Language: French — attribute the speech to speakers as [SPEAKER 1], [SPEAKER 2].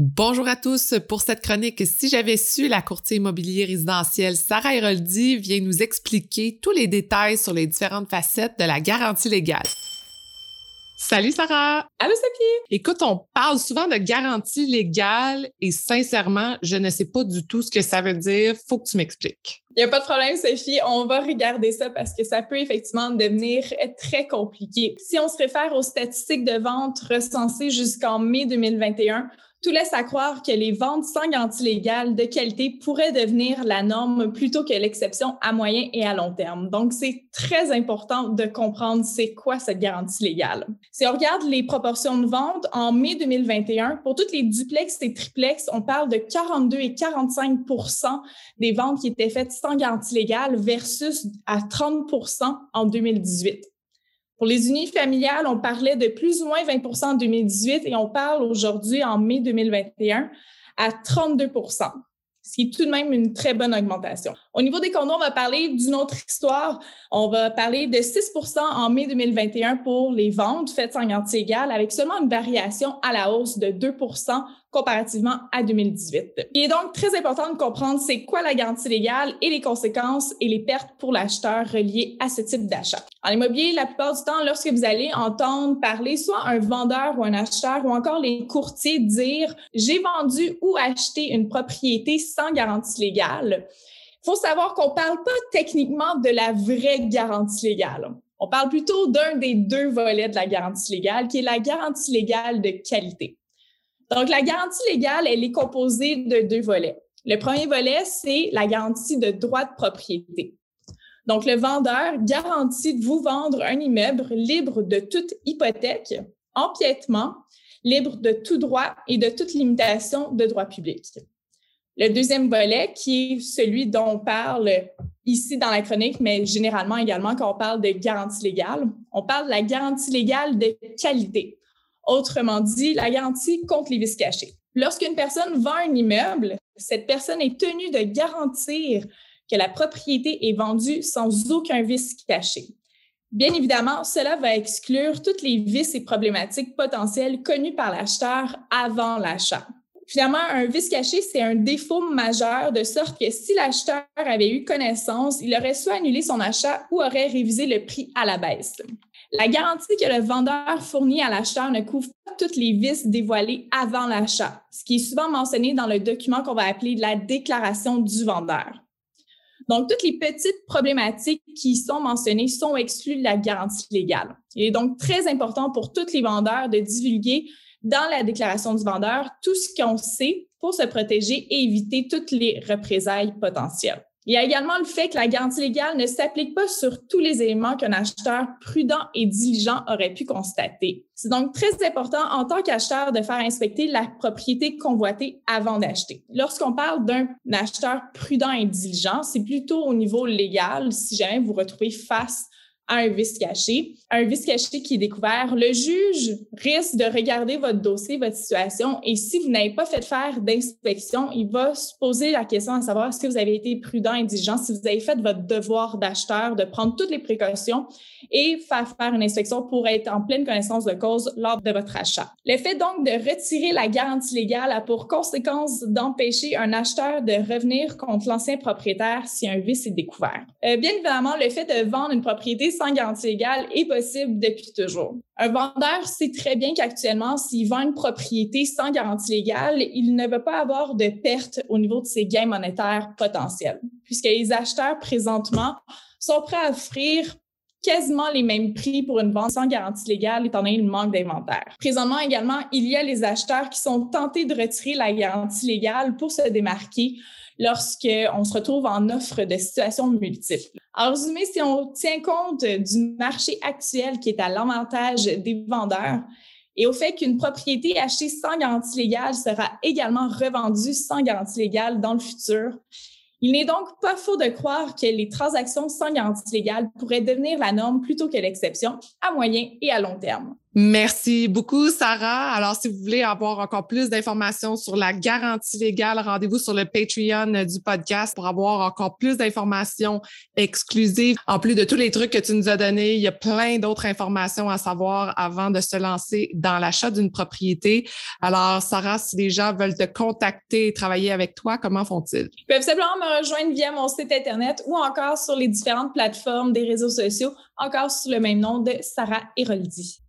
[SPEAKER 1] Bonjour à tous. Pour cette chronique, si j'avais su, la courtier immobilier résidentielle Sarah Héroldi vient nous expliquer tous les détails sur les différentes facettes de la garantie légale. Salut Sarah!
[SPEAKER 2] Allô Sophie!
[SPEAKER 1] Écoute, on parle souvent de garantie légale et sincèrement, je ne sais pas du tout ce que ça veut dire. Faut que tu m'expliques.
[SPEAKER 2] Il n'y a pas de problème, Sophie. On va regarder ça parce que ça peut effectivement devenir très compliqué. Si on se réfère aux statistiques de vente recensées jusqu'en mai 2021, tout laisse à croire que les ventes sans garantie légale de qualité pourraient devenir la norme plutôt que l'exception à moyen et à long terme. Donc, c'est très important de comprendre c'est quoi cette garantie légale. Si on regarde les proportions de vente en mai 2021, pour toutes les duplex et triplex, on parle de 42 et 45% des ventes qui étaient faites sans garantie légale versus à 30% en 2018. Pour les unités familiales, on parlait de plus ou moins 20% en 2018 et on parle aujourd'hui, en mai 2021, à 32% ce qui est tout de même une très bonne augmentation. Au niveau des condos, on va parler d'une autre histoire. On va parler de 6% en mai 2021 pour les ventes faites sans garantie égale, avec seulement une variation à la hausse de 2 comparativement à 2018. Il est donc très important de comprendre c'est quoi la garantie légale et les conséquences et les pertes pour l'acheteur reliées à ce type d'achat. En immobilier, la plupart du temps, lorsque vous allez entendre parler soit un vendeur ou un acheteur ou encore les courtiers dire j'ai vendu ou acheté une propriété sans garantie légale, faut savoir qu'on parle pas techniquement de la vraie garantie légale. On parle plutôt d'un des deux volets de la garantie légale, qui est la garantie légale de qualité. Donc, la garantie légale, elle est composée de deux volets. Le premier volet, c'est la garantie de droit de propriété. Donc, le vendeur garantit de vous vendre un immeuble libre de toute hypothèque, empiètement, libre de tout droit et de toute limitation de droit public. Le deuxième volet, qui est celui dont on parle ici dans la chronique, mais généralement également quand on parle de garantie légale, on parle de la garantie légale de qualité. Autrement dit, la garantie contre les vices cachés. Lorsqu'une personne vend un immeuble, cette personne est tenue de garantir que la propriété est vendue sans aucun vice caché. Bien évidemment, cela va exclure toutes les vices et problématiques potentielles connues par l'acheteur avant l'achat. Finalement, un vice caché, c'est un défaut majeur de sorte que si l'acheteur avait eu connaissance, il aurait soit annulé son achat ou aurait révisé le prix à la baisse. La garantie que le vendeur fournit à l'acheteur ne couvre pas toutes les vices dévoilés avant l'achat, ce qui est souvent mentionné dans le document qu'on va appeler la déclaration du vendeur. Donc, toutes les petites problématiques qui sont mentionnées sont exclues de la garantie légale. Il est donc très important pour tous les vendeurs de divulguer dans la déclaration du vendeur tout ce qu'on sait pour se protéger et éviter toutes les représailles potentielles. Il y a également le fait que la garantie légale ne s'applique pas sur tous les éléments qu'un acheteur prudent et diligent aurait pu constater. C'est donc très important en tant qu'acheteur de faire inspecter la propriété convoitée avant d'acheter. Lorsqu'on parle d'un acheteur prudent et diligent, c'est plutôt au niveau légal si jamais vous retrouvez face un vice caché. Un vice caché qui est découvert, le juge risque de regarder votre dossier, votre situation, et si vous n'avez pas fait faire d'inspection, il va se poser la question à savoir si vous avez été prudent et si vous avez fait votre devoir d'acheteur, de prendre toutes les précautions et faire faire une inspection pour être en pleine connaissance de cause lors de votre achat. Le fait donc de retirer la garantie légale a pour conséquence d'empêcher un acheteur de revenir contre l'ancien propriétaire si un vice est découvert. Euh, bien évidemment, le fait de vendre une propriété sans garantie légale est possible depuis toujours. Un vendeur sait très bien qu'actuellement, s'il vend une propriété sans garantie légale, il ne veut pas avoir de perte au niveau de ses gains monétaires potentiels, puisque les acheteurs présentement sont prêts à offrir quasiment les mêmes prix pour une vente sans garantie légale étant donné le manque d'inventaire. Présentement également, il y a les acheteurs qui sont tentés de retirer la garantie légale pour se démarquer lorsqu'on se retrouve en offre de situations multiples. En résumé, si on tient compte du marché actuel qui est à l'avantage des vendeurs, et au fait qu'une propriété achetée sans garantie légale sera également revendue sans garantie légale dans le futur. Il n'est donc pas faux de croire que les transactions sans garantie légale pourraient devenir la norme plutôt que l'exception à moyen et à long terme.
[SPEAKER 1] Merci beaucoup, Sarah. Alors, si vous voulez avoir encore plus d'informations sur la garantie légale, rendez-vous sur le Patreon du podcast pour avoir encore plus d'informations exclusives. En plus de tous les trucs que tu nous as donnés, il y a plein d'autres informations à savoir avant de se lancer dans l'achat d'une propriété. Alors, Sarah, si les gens veulent te contacter et travailler avec toi, comment font-ils?
[SPEAKER 2] Ils peuvent simplement me rejoindre via mon site Internet ou encore sur les différentes plateformes des réseaux sociaux, encore sous le même nom de Sarah Héroldi.